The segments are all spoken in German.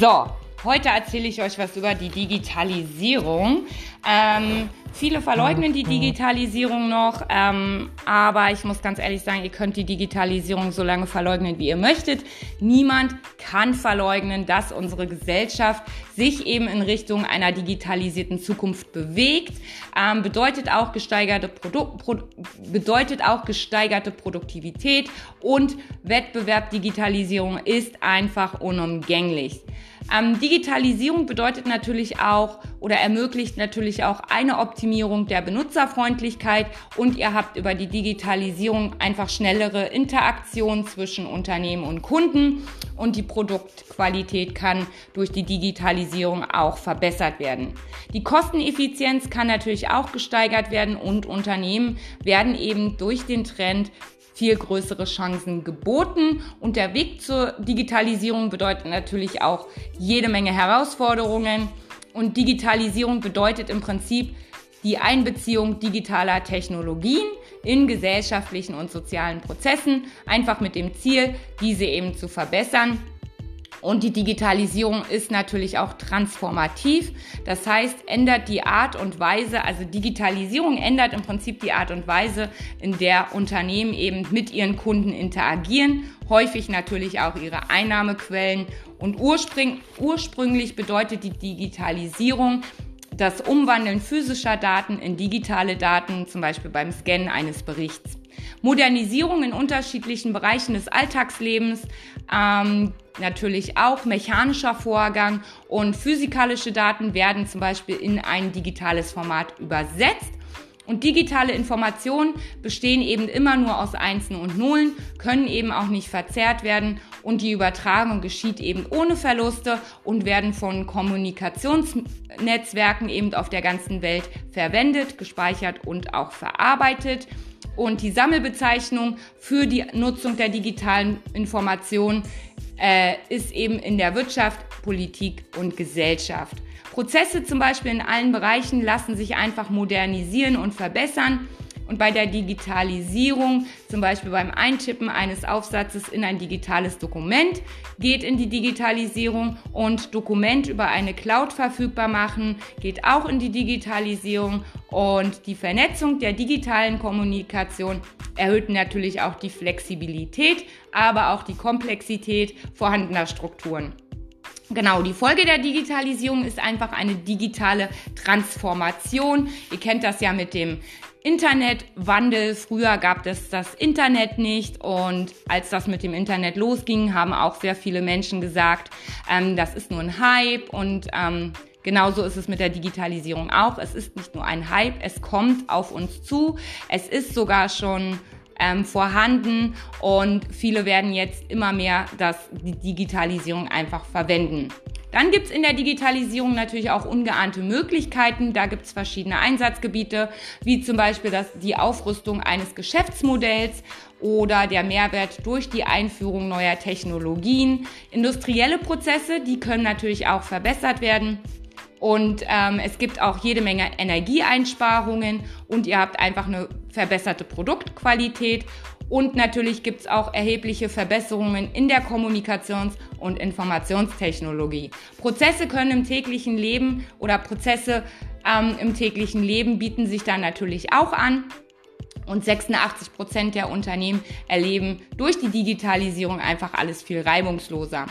So, heute erzähle ich euch was über die Digitalisierung. Ähm, viele verleugnen die Digitalisierung noch, ähm, aber ich muss ganz ehrlich sagen, ihr könnt die Digitalisierung so lange verleugnen, wie ihr möchtet. Niemand kann verleugnen, dass unsere Gesellschaft sich eben in Richtung einer digitalisierten Zukunft bewegt. Ähm, bedeutet auch gesteigerte Produ Pro bedeutet auch gesteigerte Produktivität und Wettbewerb. Digitalisierung ist einfach unumgänglich. Ähm, Digitalisierung bedeutet natürlich auch oder ermöglicht natürlich auch eine Optimierung der Benutzerfreundlichkeit und ihr habt über die Digitalisierung einfach schnellere Interaktion zwischen Unternehmen und Kunden und die Produktqualität kann durch die Digitalisierung auch verbessert werden. Die Kosteneffizienz kann natürlich auch gesteigert werden und Unternehmen werden eben durch den Trend viel größere Chancen geboten. Und der Weg zur Digitalisierung bedeutet natürlich auch jede Menge Herausforderungen. Und Digitalisierung bedeutet im Prinzip die Einbeziehung digitaler Technologien in gesellschaftlichen und sozialen Prozessen, einfach mit dem Ziel, diese eben zu verbessern und die Digitalisierung ist natürlich auch transformativ. Das heißt, ändert die Art und Weise, also Digitalisierung ändert im Prinzip die Art und Weise, in der Unternehmen eben mit ihren Kunden interagieren. Häufig natürlich auch ihre Einnahmequellen. Und ursprünglich, bedeutet die Digitalisierung, das Umwandeln physischer Daten in digitale Daten, zum Beispiel beim Scannen eines Berichts. Modernisierung in unterschiedlichen Bereichen des Alltagslebens, ähm, natürlich auch mechanischer Vorgang und physikalische Daten werden zum Beispiel in ein digitales Format übersetzt. Und digitale Informationen bestehen eben immer nur aus Einsen und Nullen, können eben auch nicht verzerrt werden und die Übertragung geschieht eben ohne Verluste und werden von Kommunikationsnetzwerken eben auf der ganzen Welt verwendet, gespeichert und auch verarbeitet. Und die Sammelbezeichnung für die Nutzung der digitalen Informationen äh, ist eben in der Wirtschaft, Politik und Gesellschaft. Prozesse zum Beispiel in allen Bereichen lassen sich einfach modernisieren und verbessern. Und bei der Digitalisierung, zum Beispiel beim Eintippen eines Aufsatzes in ein digitales Dokument, geht in die Digitalisierung und Dokument über eine Cloud verfügbar machen, geht auch in die Digitalisierung und die Vernetzung der digitalen Kommunikation erhöht natürlich auch die Flexibilität, aber auch die Komplexität vorhandener Strukturen. Genau, die Folge der Digitalisierung ist einfach eine digitale Transformation. Ihr kennt das ja mit dem Internetwandel. Früher gab es das Internet nicht und als das mit dem Internet losging, haben auch sehr viele Menschen gesagt, ähm, das ist nur ein Hype und ähm, Genauso ist es mit der Digitalisierung auch. Es ist nicht nur ein Hype, es kommt auf uns zu. Es ist sogar schon ähm, vorhanden und viele werden jetzt immer mehr das, die Digitalisierung einfach verwenden. Dann gibt's in der Digitalisierung natürlich auch ungeahnte Möglichkeiten. Da gibt's verschiedene Einsatzgebiete, wie zum Beispiel das, die Aufrüstung eines Geschäftsmodells oder der Mehrwert durch die Einführung neuer Technologien. Industrielle Prozesse, die können natürlich auch verbessert werden. Und ähm, es gibt auch jede Menge Energieeinsparungen und ihr habt einfach eine verbesserte Produktqualität. Und natürlich gibt es auch erhebliche Verbesserungen in der Kommunikations- und Informationstechnologie. Prozesse können im täglichen Leben oder Prozesse ähm, im täglichen Leben bieten sich dann natürlich auch an. Und 86 Prozent der Unternehmen erleben durch die Digitalisierung einfach alles viel reibungsloser.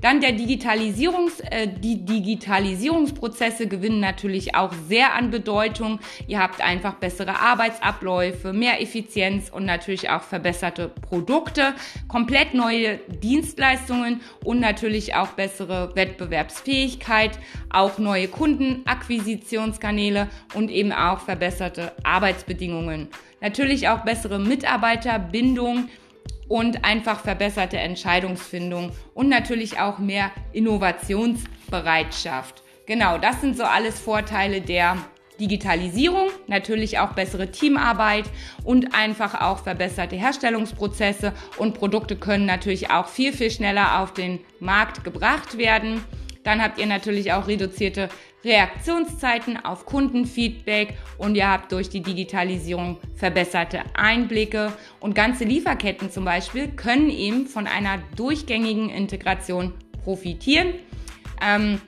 Dann der Digitalisierungs, äh, die Digitalisierungsprozesse gewinnen natürlich auch sehr an Bedeutung. Ihr habt einfach bessere Arbeitsabläufe, mehr Effizienz und natürlich auch verbesserte Produkte, komplett neue Dienstleistungen und natürlich auch bessere Wettbewerbsfähigkeit, auch neue Kundenakquisitionskanäle und eben auch verbesserte Arbeitsbedingungen. Natürlich auch bessere Mitarbeiterbindung und einfach verbesserte Entscheidungsfindung und natürlich auch mehr Innovationsbereitschaft. Genau, das sind so alles Vorteile der Digitalisierung, natürlich auch bessere Teamarbeit und einfach auch verbesserte Herstellungsprozesse und Produkte können natürlich auch viel, viel schneller auf den Markt gebracht werden. Dann habt ihr natürlich auch reduzierte Reaktionszeiten auf Kundenfeedback und ihr habt durch die Digitalisierung verbesserte Einblicke und ganze Lieferketten zum Beispiel können eben von einer durchgängigen Integration profitieren. Ähm,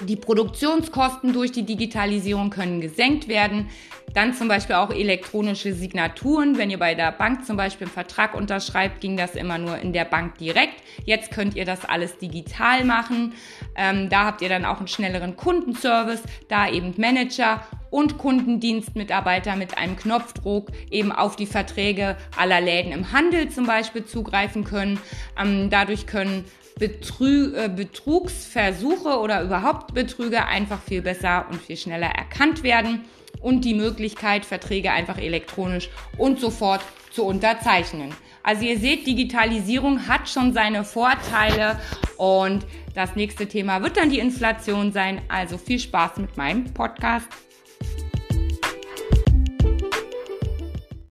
die Produktionskosten durch die Digitalisierung können gesenkt werden. Dann zum Beispiel auch elektronische Signaturen. Wenn ihr bei der Bank zum Beispiel einen Vertrag unterschreibt, ging das immer nur in der Bank direkt. Jetzt könnt ihr das alles digital machen. Ähm, da habt ihr dann auch einen schnelleren Kundenservice, da eben Manager und Kundendienstmitarbeiter mit einem Knopfdruck eben auf die Verträge aller Läden im Handel zum Beispiel zugreifen können. Ähm, dadurch können Betrü äh, Betrugsversuche oder überhaupt Betrüger einfach viel besser und viel schneller erkannt werden und die Möglichkeit, Verträge einfach elektronisch und sofort zu unterzeichnen. Also ihr seht, Digitalisierung hat schon seine Vorteile und das nächste Thema wird dann die Inflation sein. Also viel Spaß mit meinem Podcast.